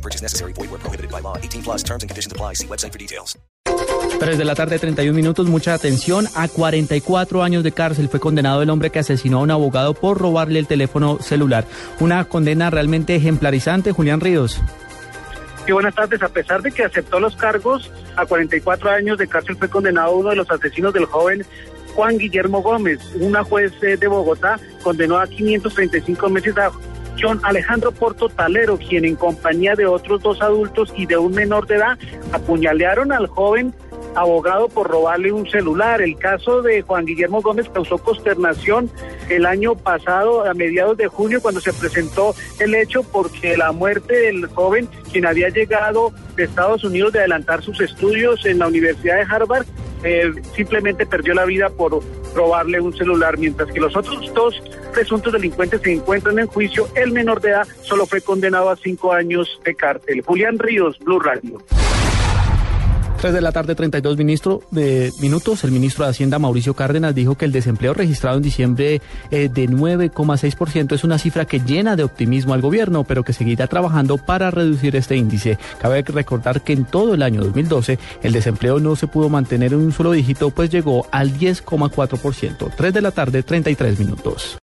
No purchase necessary. Void where prohibited by law. 18 plus terms and conditions apply. See website for details. 3 de la tarde, 31 minutos. Mucha atención. A 44 años de cárcel fue condenado el hombre que asesinó a un abogado por robarle el teléfono celular. Una condena realmente ejemplarizante. Julián Ríos. Sí, buenas tardes. A pesar de que aceptó los cargos, a 44 años de cárcel fue condenado uno de los asesinos del joven Juan Guillermo Gómez. Una juez eh, de Bogotá condenó a 535 meses a John Alejandro Porto Talero, quien en compañía de otros dos adultos y de un menor de edad apuñalearon al joven abogado por robarle un celular. El caso de Juan Guillermo Gómez causó consternación el año pasado, a mediados de junio, cuando se presentó el hecho porque la muerte del joven, quien había llegado de Estados Unidos de adelantar sus estudios en la Universidad de Harvard, eh, simplemente perdió la vida por robarle un celular, mientras que los otros dos presuntos delincuentes se encuentran en juicio. El menor de edad solo fue condenado a cinco años de cárcel. Julián Ríos, Blue Radio. 3 de la tarde, 32 ministro de minutos. El ministro de Hacienda, Mauricio Cárdenas, dijo que el desempleo registrado en diciembre eh, de 9,6% es una cifra que llena de optimismo al gobierno, pero que seguirá trabajando para reducir este índice. Cabe recordar que en todo el año 2012 el desempleo no se pudo mantener en un solo dígito, pues llegó al 10,4%. 3 de la tarde, 33 minutos.